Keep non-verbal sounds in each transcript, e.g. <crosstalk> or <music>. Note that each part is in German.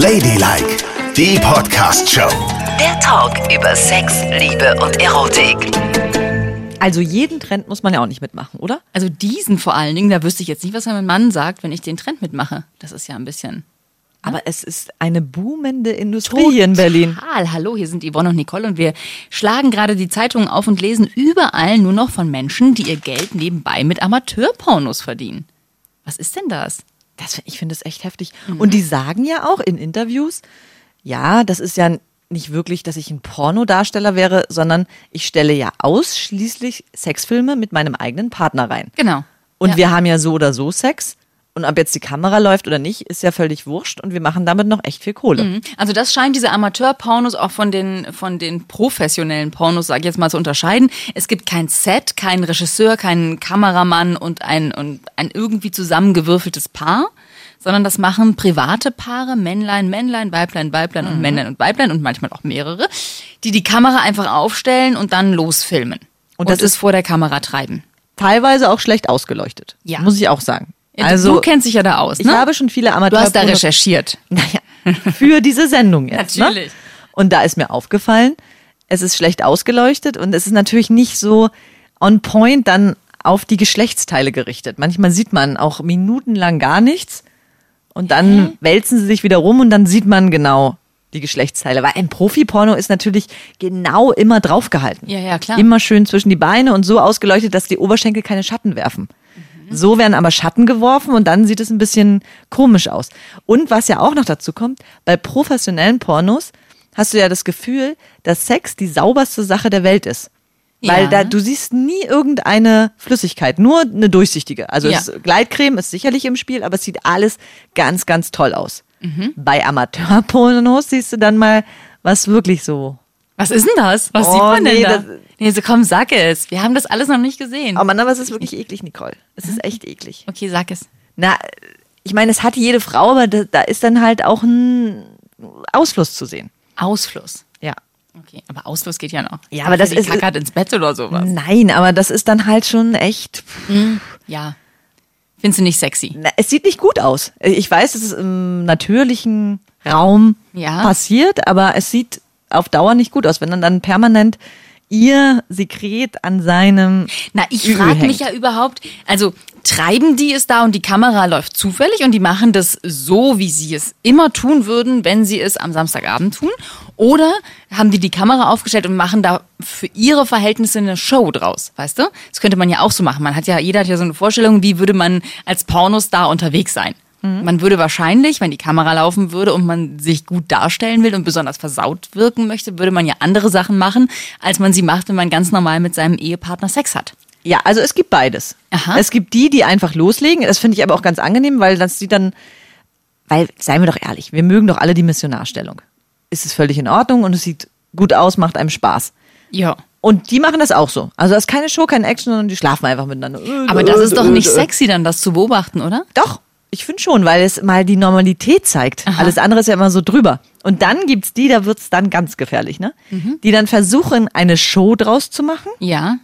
Ladylike, die Podcast-Show. Der Talk über Sex, Liebe und Erotik. Also jeden Trend muss man ja auch nicht mitmachen, oder? Also diesen vor allen Dingen, da wüsste ich jetzt nicht, was mein Mann sagt, wenn ich den Trend mitmache. Das ist ja ein bisschen. Aber es ist eine boomende Industrie hier in Berlin. Total. Hallo, hier sind Yvonne und Nicole und wir schlagen gerade die Zeitungen auf und lesen überall nur noch von Menschen, die ihr Geld nebenbei mit Amateurpornos verdienen. Was ist denn das? Das, ich finde es echt heftig. Und die sagen ja auch in Interviews, ja, das ist ja nicht wirklich, dass ich ein Pornodarsteller wäre, sondern ich stelle ja ausschließlich Sexfilme mit meinem eigenen Partner rein. Genau. Und Ja. wir haben ja so oder so Sex. Und ob jetzt die Kamera läuft oder nicht, ist ja völlig wurscht. Und wir machen damit noch echt viel Kohle. Also das scheint diese Amateurpornos auch von den, von den professionellen Pornos, sag ich jetzt mal, zu unterscheiden. Es gibt kein Set, keinen Regisseur, keinen Kameramann und ein, und ein irgendwie zusammengewürfeltes Paar, sondern das machen private Paare, Männlein, Männlein, Weiblein, Weiblein und Männlein und Weiblein und manchmal auch mehrere, die die Kamera einfach aufstellen und dann losfilmen. Und, das ist- ist vor der Kamera treiben. Teilweise auch schlecht ausgeleuchtet. Ja. Muss ich auch sagen. Ja, Also, du kennst dich ja da aus, ich ne? habe schon viele du Amateur hast da recherchiert. <laughs> Naja, für diese Sendung jetzt. Natürlich. Ne? Und da ist mir aufgefallen, es ist schlecht ausgeleuchtet und es ist natürlich nicht so on point dann auf die Geschlechtsteile gerichtet. Manchmal sieht man auch minutenlang gar nichts und dann wälzen sie sich wieder rum und dann sieht man genau die Geschlechtsteile. Weil ein Profi-Porno ist natürlich genau immer draufgehalten. Ja, ja, klar. Immer schön zwischen die Beine und so ausgeleuchtet, dass die Oberschenkel keine Schatten werfen. So werden aber Schatten geworfen und dann sieht es ein bisschen komisch aus. Und was ja auch noch dazu kommt, bei professionellen Pornos hast du ja das Gefühl, dass Sex die sauberste Sache der Welt ist. Weil Ja. da, du siehst nie irgendeine Flüssigkeit, nur eine durchsichtige. Also Ja. es, Gleitcreme ist sicherlich im Spiel, aber es sieht alles ganz, ganz toll aus. Mhm. Bei Amateurpornos siehst du dann mal, was wirklich so. Was ist denn das? Was Oh, sieht man denn nee, da? das- nee, so komm, sag es. Wir haben das alles noch nicht gesehen. Oh Mann, aber es ist wirklich eklig, Nicole. Es ist echt eklig. Okay, sag es. Na, ich meine, es hat jede Frau, aber da, da ist dann halt auch ein Ausfluss zu sehen. Ausfluss. Ja. Okay, aber Ausfluss geht ja noch. Ja, aber das ist- kackert ins Bett oder sowas. Nein, aber das ist dann halt schon echt. Ja. Findest du nicht sexy? Na, es sieht nicht gut aus. Ich weiß, es ist im natürlichen Raum Ja. passiert, aber es sieht auf Dauer nicht gut aus, wenn dann dann permanent ihr Sekret an seinem. Na, ich frage mich ja überhaupt, also treiben die es da und die Kamera läuft zufällig und die machen das so, wie sie es immer tun würden, wenn sie es am Samstagabend tun? Oder haben die die Kamera aufgestellt und machen da für ihre Verhältnisse eine Show draus, weißt du? Das könnte man ja auch so machen. Man hat ja, jeder hat ja so eine Vorstellung, wie würde man als Pornostar unterwegs sein? Man würde wahrscheinlich, wenn die Kamera laufen würde und man sich gut darstellen will und besonders versaut wirken möchte, würde man ja andere Sachen machen, als man sie macht, wenn man ganz normal mit seinem Ehepartner Sex hat. Ja, also es gibt beides. Aha. Es gibt die, die einfach loslegen. Das finde ich aber auch ganz angenehm, weil das sieht dann, weil, seien wir doch ehrlich, wir mögen doch alle die Missionarstellung. Ist es völlig in Ordnung und es sieht gut aus, macht einem Spaß. Ja. Und die machen das auch so. Also das ist keine Show, kein Action, sondern die schlafen einfach miteinander. Aber das ist doch nicht sexy, dann das zu beobachten, oder? Doch, ich finde schon, weil es mal die Normalität zeigt. Alles andere ist ja immer so drüber. Und dann gibt's die, da wird's dann ganz gefährlich, ne? Die dann versuchen, eine Show draus zu machen Ja.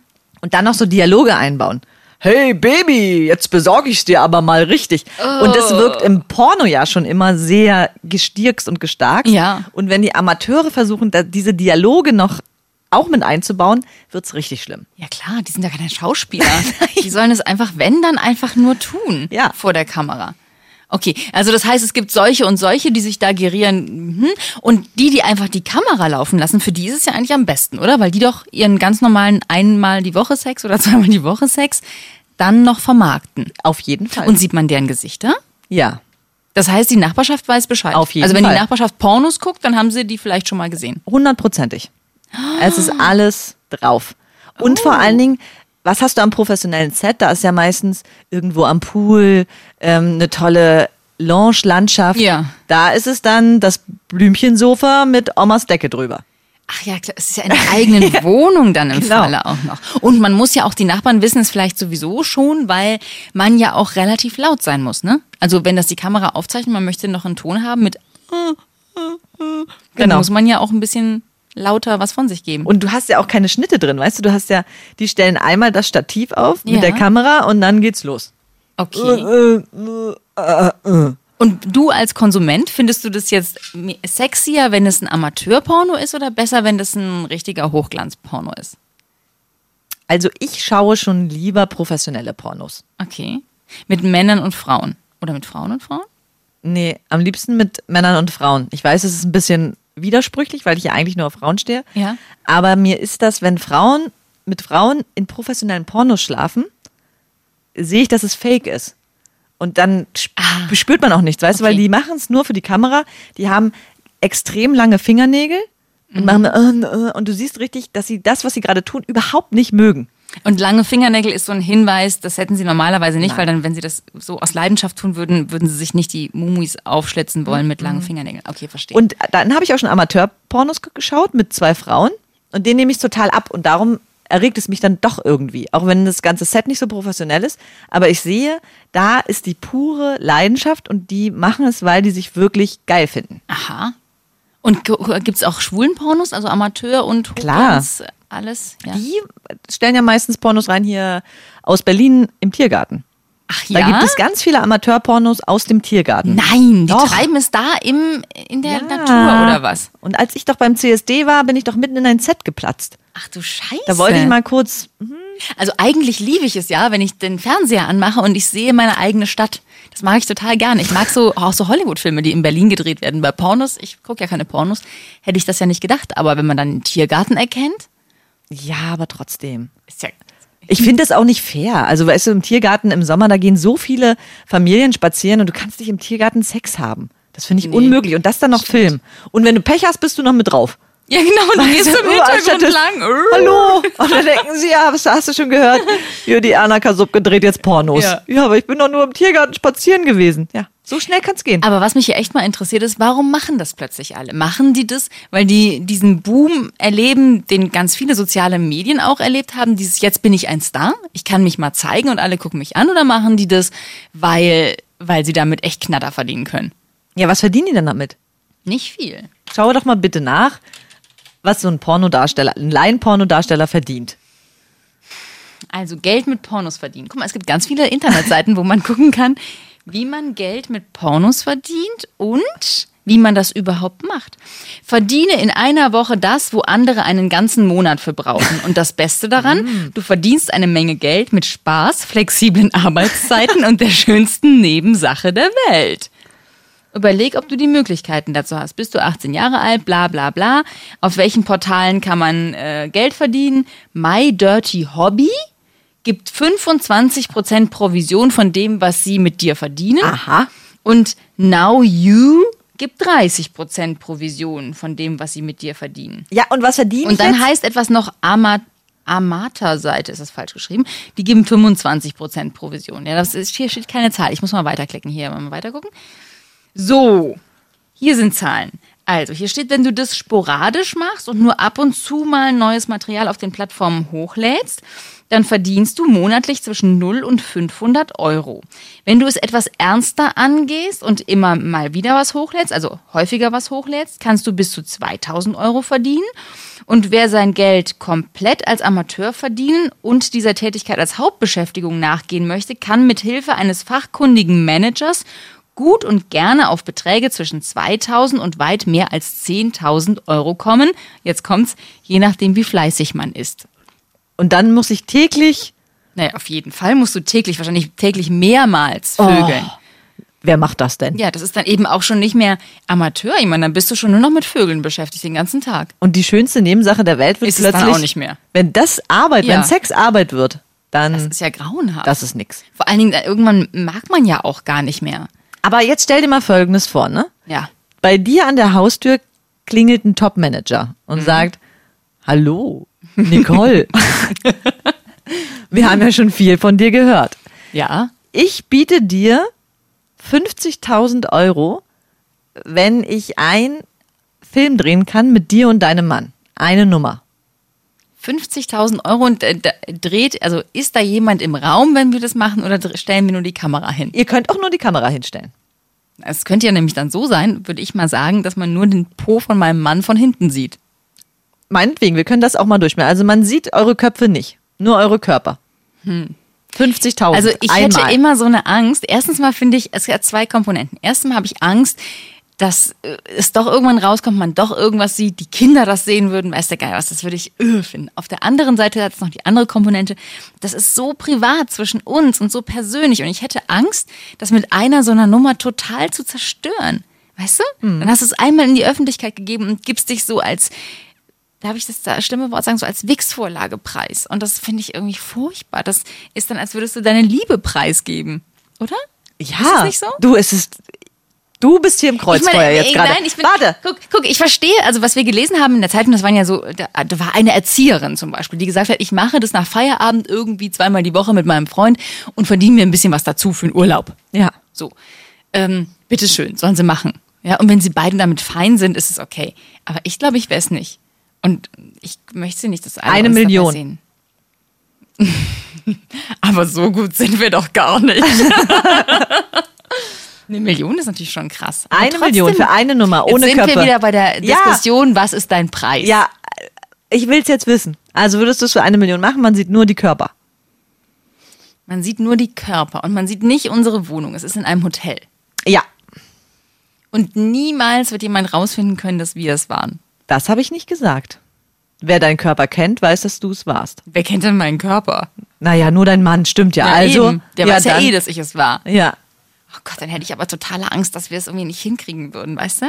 und dann noch so Dialoge einbauen. Hey Baby, jetzt besorge ich's dir aber mal richtig. Und das wirkt im Porno ja schon immer sehr gestirkst und gestarkt. Ja. Und wenn die Amateure versuchen, diese Dialoge noch auch mit einzubauen, wird's richtig schlimm. Ja klar, die sind ja keine Schauspieler. <laughs> die sollen es einfach, wenn, dann einfach nur tun. Ja. Vor der Kamera. Okay, also das heißt, es gibt solche und solche, die sich da gerieren. mhm. Und die, die einfach die Kamera laufen lassen, für die ist es ja eigentlich am besten, oder? Weil die doch ihren ganz normalen einmal die Woche Sex oder <laughs> zweimal die Woche Sex dann noch vermarkten. Auf jeden Fall. Und sieht man deren Gesichter? ja. Das heißt, die Nachbarschaft weiß Bescheid. Auf jeden Also wenn Fall. die Nachbarschaft Pornos guckt, dann haben sie die vielleicht schon mal gesehen. Hundertprozentig. Es ist alles drauf. Und Oh. vor allen Dingen, was hast du am professionellen Set? Da ist ja meistens irgendwo am Pool ähm, eine tolle Lounge-Landschaft. Ja. Da ist es dann das Blümchensofa mit Omas Decke drüber. Ach ja, klar, es ist ja in der eigenen <laughs> Wohnung dann im Genau. Falle auch noch. Und man muss ja auch, die Nachbarn wissen es vielleicht sowieso schon, weil man ja auch relativ laut sein muss, ne? Also wenn das die Kamera aufzeichnet, man möchte noch einen Ton haben mit dann Genau. muss man ja auch ein bisschen lauter was von sich geben. Und du hast ja auch keine Schnitte drin, weißt du? Du hast ja, die stellen einmal das Stativ auf Ja. mit der Kamera und dann geht's los. okay. Äh, Und du als Konsument, findest du das jetzt sexier, wenn es ein Amateurporno ist oder besser, wenn das ein richtiger Hochglanzporno ist? Also ich schaue schon lieber professionelle Pornos. Okay. Mit Männern und Frauen. Oder mit Frauen und Frauen? Nee, am liebsten mit Männern und Frauen. Ich weiß, es ist ein bisschen widersprüchlich, weil ich ja eigentlich nur auf Frauen stehe. Ja. Aber mir ist das, wenn Frauen mit Frauen in professionellen Pornos schlafen, sehe ich, dass es fake ist. Und dann Ah. spürt man auch nichts, weißt du, weil die machen es nur für die Kamera. Die haben extrem lange Fingernägel und Mhm. machen äh, äh, und du siehst richtig, dass sie das, was sie gerade tun, überhaupt nicht mögen. Und lange Fingernägel ist so ein Hinweis, das hätten sie normalerweise nicht, weil dann, wenn sie das so aus Leidenschaft tun würden, würden sie sich nicht die Mumis aufschlitzen wollen mit langen Fingernägeln. Okay, verstehe. Und dann habe ich auch schon Amateurpornos ge- geschaut mit zwei Frauen und den nehme ich total ab und darum erregt es mich dann doch irgendwie, auch wenn das ganze Set nicht so professionell ist, aber ich sehe, da ist die pure Leidenschaft und die machen es, weil die sich wirklich geil finden. Aha. Und gibt es auch schwulen Pornos, also Amateur und Klar. Alles? Ja. Die stellen ja meistens Pornos rein hier aus Berlin im Tiergarten. Ach Da ja? gibt es ganz viele Amateurpornos aus dem Tiergarten. Nein, die Doch. treiben es da im, in der Ja. Natur oder was? Und als ich doch beim CSD war, bin ich doch mitten in ein Set geplatzt. Ach du Scheiße. Da wollte ich mal kurz Also eigentlich liebe ich es ja, wenn ich den Fernseher anmache und ich sehe meine eigene Stadt. Das mag ich total gerne. Ich mag so auch so Hollywood-Filme, die in Berlin gedreht werden. Bei Pornos, ich gucke ja keine Pornos, hätte ich das ja nicht gedacht. Aber wenn man dann einen Tiergarten erkennt, Ja, aber trotzdem. ist ja Ich finde das auch nicht fair. Also, weißt du, im Tiergarten im Sommer, da gehen so viele Familien spazieren und du kannst nicht im Tiergarten Sex haben. Das finde ich Nee. unmöglich. Und das dann noch filmen. Und wenn du Pech hast, bist du noch mit drauf. Ja, genau, du gehst Weißt im du, Hintergrund anstatt- lang. <laughs> Hallo. Und dann denken sie, ja, was hast du schon gehört? Ja, die Anna Kasubke dreht jetzt Pornos. Ja. Ja. aber ich bin doch nur im Tiergarten spazieren gewesen. Ja, so schnell kann's gehen. Aber was mich hier echt mal interessiert ist, warum machen das plötzlich alle? Machen die das, weil die diesen Boom erleben, den ganz viele soziale Medien auch erlebt haben, dieses jetzt bin ich ein Star, ich kann mich mal zeigen und alle gucken mich an oder machen die das, weil, weil sie damit echt Knatter verdienen können? Ja, was verdienen die denn damit? Nicht viel. Schau doch mal bitte nach, was so ein Pornodarsteller, ein Laienpornodarsteller verdient. Also Geld mit Pornos verdienen. Guck mal, es gibt ganz viele Internetseiten, wo man <laughs> gucken kann, wie man Geld mit Pornos verdient und wie man das überhaupt macht. Verdiene in einer Woche das, wo andere einen ganzen Monat für brauchen. Und das Beste daran, du verdienst eine Menge Geld mit Spaß, flexiblen Arbeitszeiten und der schönsten Nebensache der Welt. Überleg, ob du die Möglichkeiten dazu hast. Bist du 18 Jahre alt, bla bla bla. Auf welchen Portalen kann man äh, Geld verdienen? My Dirty Hobby gibt 25% Provision von dem, was sie mit dir verdienen. Aha. Und Now You gibt 30% Provision von dem, was sie mit dir verdienen. Ja, und was verdienen Und dann jetzt? heißt etwas noch Ama Amata-Seite, ist das falsch geschrieben. Die geben 25% Provision. Ja, das ist, hier steht keine Zahl. Ich muss mal weiterklicken. Hier mal weiter gucken. So, hier sind Zahlen. Also, hier steht, wenn du das sporadisch machst und nur ab und zu mal neues Material auf den Plattformen hochlädst, dann verdienst du monatlich zwischen 0 und 500 Euro. Wenn du es etwas ernster angehst und immer mal wieder was hochlädst, also häufiger was hochlädst, kannst du bis zu 2000 Euro verdienen. Und wer sein Geld komplett als Amateur verdienen und dieser Tätigkeit als Hauptbeschäftigung nachgehen möchte, kann mit Hilfe eines fachkundigen Managers gut und gerne auf Beträge zwischen 2000 und weit mehr als 10.000 Euro kommen. Jetzt kommt's, je nachdem, wie fleißig man ist. Und dann muss ich täglich. Naja, auf jeden Fall musst du täglich, wahrscheinlich täglich mehrmals vögeln. Wer macht das denn? Ja, das ist dann eben auch schon nicht mehr Amateur. Ich meine, dann bist du schon nur noch mit Vögeln beschäftigt den ganzen Tag. Und die schönste Nebensache der Welt wird Ist es dann plötzlich. auch nicht mehr. Wenn das Arbeit, Ja. wenn Sex Arbeit wird, dann. Das ist ja grauenhaft. das ist nix. Vor allen Dingen, irgendwann mag man ja auch gar nicht mehr. Aber jetzt stell dir mal Folgendes vor, ne? Ja. Bei dir an der Haustür klingelt ein Top-Manager und Mhm. sagt, hallo, Nicole. <laughs> Wir haben ja schon viel von dir gehört. Ja. Ich biete dir 50.000 Euro, wenn ich einen Film drehen kann mit dir und deinem Mann. Eine Nummer. 50.000 Euro und äh, dreht, also ist da jemand im Raum, wenn wir das machen oder stellen wir nur die Kamera hin? Ihr könnt auch nur die Kamera hinstellen. Es könnte ja nämlich dann so sein, würde ich mal sagen, dass man nur den Po von meinem Mann von hinten sieht. Meinetwegen, wir können das auch mal durchspielen. Also man sieht eure Köpfe nicht, nur eure Körper. 50.000. Also ich einmal. hätte immer so eine Angst. Erstens mal finde ich, es hat zwei Komponenten. Erstens mal habe ich Angst, dass äh, es doch irgendwann rauskommt, man doch irgendwas sieht, die Kinder das sehen würden, weiß der Geil was, das würde ich irre finden. Auf der anderen Seite hat es noch die andere Komponente, das ist so privat zwischen uns und so persönlich und ich hätte Angst, das mit einer so einer Nummer total zu zerstören. Weißt du? Dann hast du es einmal in die Öffentlichkeit gegeben und gibst dich so als, darf ich das da schlimme Wort sagen, so als Wix-Vorlage-Preis. Und das finde ich irgendwie furchtbar. Das ist dann, als würdest du deine Liebe preisgeben. Oder? ja, Ist das nicht so? du, es ist, du bist hier im Kreuzfeuer jetzt ey, gerade. Nein, ich bin, Warte. Guck, guck, ich verstehe, also was wir gelesen haben in der Zeitung, das waren ja so, da, da war eine Erzieherin zum Beispiel, die gesagt hat, ich mache das nach Feierabend irgendwie zweimal die Woche mit meinem Freund und verdiene mir ein bisschen was dazu für den Urlaub. Ja. So, ähm, bitteschön, sollen sie machen. Ja, und wenn sie beiden damit fein sind, ist es okay. Aber ich glaube, ich wäre es nicht. Und ich möchte nicht, dass alle Eine Million. Sehen. <laughs> Aber so gut sind wir doch gar nicht. <laughs> Eine Million ist natürlich schon krass. Aber Eine Million für eine Nummer, ohne jetzt sind Köpfe. wir wieder bei der Ja. Diskussion, was ist dein Preis? Ja, ich will es jetzt wissen. Also würdest du es für eine Million machen? Man sieht nur die Körper. Man sieht nur die Körper und man sieht nicht unsere Wohnung. Es ist in einem Hotel. Ja, Und niemals wird jemand rausfinden können, dass wir es waren. Das habe ich nicht gesagt. Wer deinen Körper kennt, weiß, dass du es warst. Wer kennt denn meinen Körper? Naja, nur dein Mann, stimmt ja. also, eben. der ja, weiß ja dann- eh, dass ich es war. Ja, Oh Gott, dann hätte ich aber totale Angst, dass wir es irgendwie nicht hinkriegen würden, weißt du?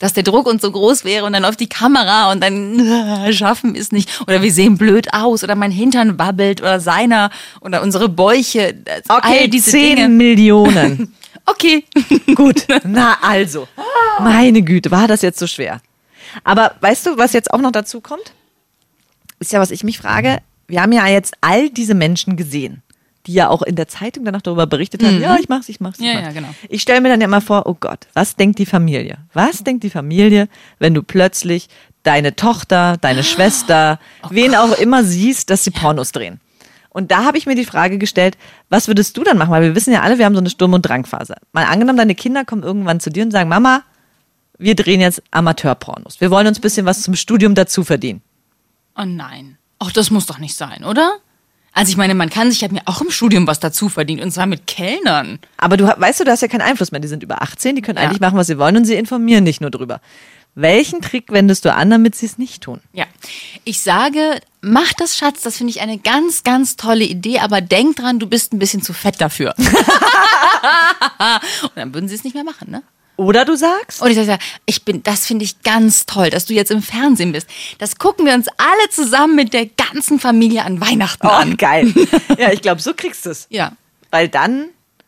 Dass der Druck uns so groß wäre und dann auf die Kamera und dann äh, schaffen wir es nicht. Oder wir sehen blöd aus oder mein Hintern wabbelt oder seiner oder unsere Bäuche. Okay, all diese 10 Dinge. Millionen. <laughs> Okay. Gut, na also. Meine Güte, war das jetzt so schwer. Aber weißt du, was jetzt auch noch dazu kommt? Ist ja, was ich mich frage. Wir haben ja jetzt all diese Menschen gesehen, die ja auch in der Zeitung danach darüber berichtet haben. Ja, ich mach's, ich mach's. Ich Mhm. Ja, mach's. ja, genau. Ich stelle mir dann ja immer vor, oh Gott, was denkt die Familie? Was denkt die Familie, wenn du plötzlich deine Tochter, deine <gasps> Oh Schwester, wen auch immer siehst, dass sie Pornos drehen? Und da habe ich mir die Frage gestellt, was würdest du dann machen? Weil wir wissen ja alle, wir haben so eine Sturm- und Drangphase. Mal angenommen, deine Kinder kommen irgendwann zu dir und sagen, Mama, wir drehen jetzt Amateurpornos. Wir wollen uns ein bisschen was zum Studium dazu verdienen. Oh nein. Ach, das muss doch nicht sein, oder? Also ich meine, man kann sich, ich habe mir auch im Studium was dazu verdient und zwar mit Kellnern. Aber du weißt du, du hast ja keinen Einfluss mehr. Die sind über 18, die können Ja. eigentlich machen, was sie wollen und sie informieren nicht nur drüber. Welchen Trick wendest du an, damit sie es nicht tun? Ja. Ich sage, mach das, Schatz, das finde ich eine ganz, ganz tolle Idee, aber denk dran, du bist ein bisschen zu fett dafür. <laughs> <laughs> und dann würden sie es nicht mehr machen, ne? Oder du sagst, Und ich sage, ich bin, das finde ich ganz toll, dass du jetzt im Fernsehen bist. Das gucken wir uns alle zusammen mit der ganzen Familie an Weihnachten oh, an. geil. <laughs> ja, ich glaube, so kriegst du es. Ja. Weil dann,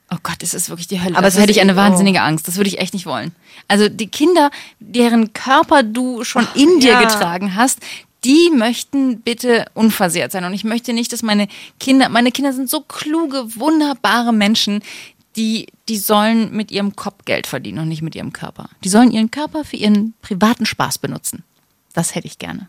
Oh Gott, das ist wirklich die Hölle. Aber es das hätte ich eine oh. wahnsinnige Angst. Das würde ich echt nicht wollen. Also die Kinder, deren Körper du schon in dir ja. getragen hast, die möchten bitte unversehrt sein. Und ich möchte nicht, dass meine Kinder, meine Kinder sind so kluge, wunderbare Menschen, die, die sollen mit ihrem Kopf Geld verdienen und nicht mit ihrem Körper. Die sollen ihren Körper für ihren privaten Spaß benutzen. Das hätte ich gerne.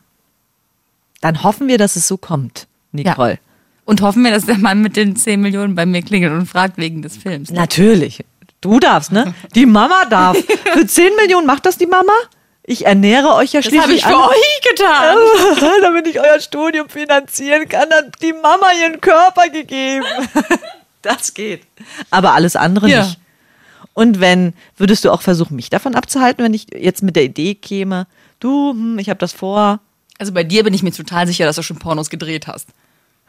dann hoffen wir, dass es so kommt, Nicole. Und hoffen wir, dass der Mann mit den 10 Millionen bei mir klingelt und fragt wegen des Films. Natürlich. Du darfst, ne? Die Mama darf. Für <laughs> 10 Millionen macht das die Mama? Ich ernähre euch ja Das schließlich habe ich für alle. euch getan. <laughs> damit ich euer Studium finanzieren kann, hat die Mama ihren Körper gegeben. <laughs> Das geht. Aber alles andere Ja. nicht. Und wenn, würdest du auch versuchen, mich davon abzuhalten, wenn ich jetzt mit der Idee käme, du, hm, ich habe das vor. Also bei dir bin ich mir total sicher, dass du schon Pornos gedreht hast.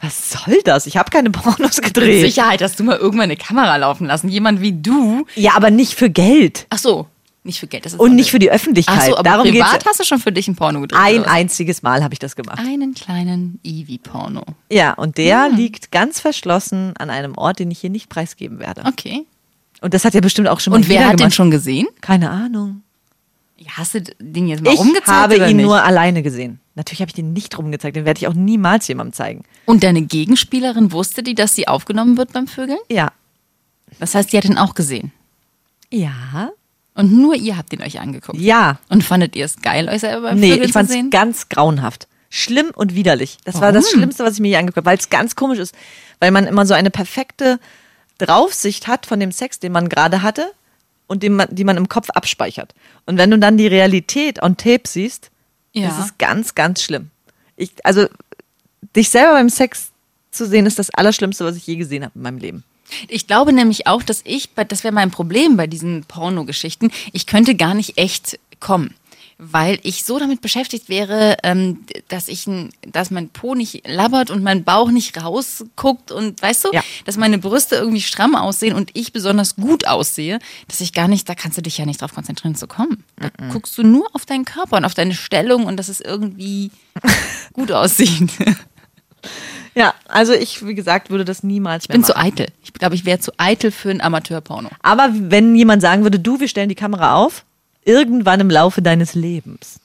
Was soll das? Ich habe keine Pornos Mit gedreht. Sicherheit hast du mal irgendwann eine Kamera laufen lassen. Jemand wie du. Ja, aber nicht für Geld. Ach so, nicht für Geld. Das ist Und nicht für die Öffentlichkeit. Ach so, aber Darum privat geht's. hast du schon für dich ein Porno gedreht. Ein einziges Mal habe ich das gemacht. Einen kleinen Ivi-Porno. Ja, und der Hm. liegt ganz verschlossen an einem Ort, den ich hier nicht preisgeben werde. Okay. Und das hat ja bestimmt auch schon mal Und wer hat den gemacht. schon gesehen? Keine Ahnung. Hast du den jetzt mal Ich rumgezeigt habe ihn nicht? nur alleine gesehen. Natürlich habe ich den nicht rumgezeigt, den werde ich auch niemals jemandem zeigen. Und deine Gegenspielerin wusste die, dass sie aufgenommen wird beim Vögeln? Ja. Das heißt, die hat ihn auch gesehen. Ja. Und nur ihr habt ihn euch angeguckt. Ja. Und fandet ihr es geil, euch selber beim Nee, Vögeln ich fand es sehen? ganz grauenhaft. Schlimm und widerlich. Das war das Warum? Schlimmste, was ich mir je angeguckt habe, weil es ganz komisch ist. Weil man immer so eine perfekte Draufsicht hat von dem Sex, den man gerade hatte und den man, die man im Kopf abspeichert. Und wenn du dann die Realität on Tape siehst, Ja. ist es ganz, ganz schlimm. Ich, also, dich selber beim Sex zu sehen ist das Allerschlimmste, was ich je gesehen habe in meinem Leben. Ich glaube nämlich auch, dass ich, das wäre mein Problem bei diesen Pornogeschichten, ich könnte gar nicht echt kommen. Weil ich so damit beschäftigt wäre, ähm, dass ich, dass mein Po nicht labbert und mein Bauch nicht rausguckt und weißt du, Ja. dass meine Brüste irgendwie stramm aussehen und ich besonders gut aussehe, dass ich gar nicht, da kannst du dich ja nicht drauf konzentrieren zu kommen. Da guckst du nur auf deinen Körper und auf deine Stellung und dass es irgendwie <laughs> gut aussieht. <laughs> Ja, also ich, wie gesagt, würde das niemals Ich bin zu eitel. Ich glaube, ich wäre zu eitel für ein Amateurporno. Aber wenn jemand sagen würde, du, wir stellen die Kamera auf, irgendwann im Laufe deines Lebens,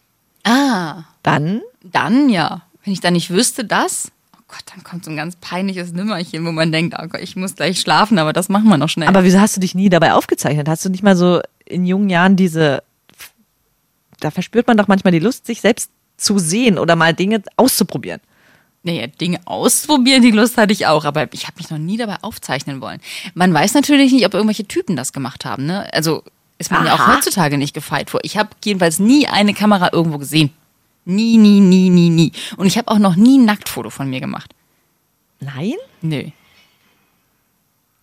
Ah, dann dann ja. Wenn ich dann nicht wüsste, das, oh Gott, dann kommt so ein ganz peinliches Nimmerchen, wo man denkt, oh Gott, ich muss gleich schlafen, aber das machen wir noch schnell. Aber wieso hast du dich nie dabei aufgezeichnet? Hast du nicht mal so in jungen Jahren diese, da verspürt man doch manchmal die Lust, sich selbst zu sehen oder mal Dinge auszuprobieren. Naja, Dinge ausprobieren, die Lust hatte ich auch, aber ich habe mich noch nie dabei aufzeichnen wollen. Man weiß natürlich nicht, ob irgendwelche Typen das gemacht haben. Ne? Also ist man ja auch Aha. heutzutage nicht gefeit vor. Ich habe jedenfalls nie eine Kamera irgendwo gesehen. Nie, nie, nie, nie, nie. Und ich habe auch noch nie ein Nacktfoto von mir gemacht. Nein? Nö.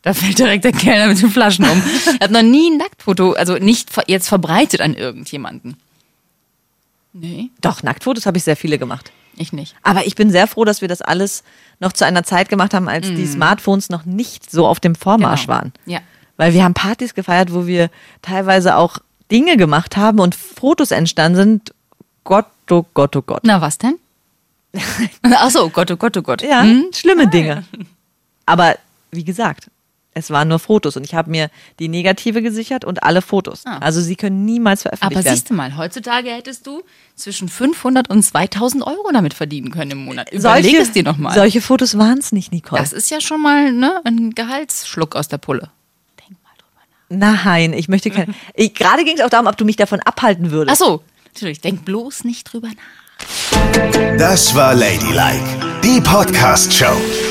Da fällt direkt der Kellner mit den Flaschen um. <laughs> Er hat noch nie ein Nacktfoto, also nicht jetzt verbreitet an irgendjemanden. Nee, Doch, Nacktfotos habe ich sehr viele gemacht. Ich nicht. Aber ich bin sehr froh, dass wir das alles noch zu einer Zeit gemacht haben, als die Smartphones noch nicht so auf dem Vormarsch Genau. waren. Ja. Weil wir haben Partys gefeiert, wo wir teilweise auch Dinge gemacht haben und Fotos entstanden sind. Gott, oh Gott, oh Gott. Na, was denn? <laughs> Ach so, Gott, oh Gott, oh Gott. Ja, Hm? schlimme Dinge. Aber wie gesagt, es waren nur Fotos und ich habe mir die Negative gesichert und alle Fotos. Ah. Also sie können niemals veröffentlicht Aber werden. siehst du mal, heutzutage hättest du zwischen 500 und 2000 Euro damit verdienen können im Monat. Überleg solche, es dir nochmal. Solche Fotos waren es nicht, Nicole. Das ist ja schon mal ne, ein Gehaltsschluck aus der Pulle. Denk mal drüber nach. Nein, ich möchte kein. <laughs> Ich, gerade ging es auch darum, ob du mich davon abhalten würdest. Ach so, natürlich, denk bloß nicht drüber nach. Das war Ladylike, die Podcast-Show.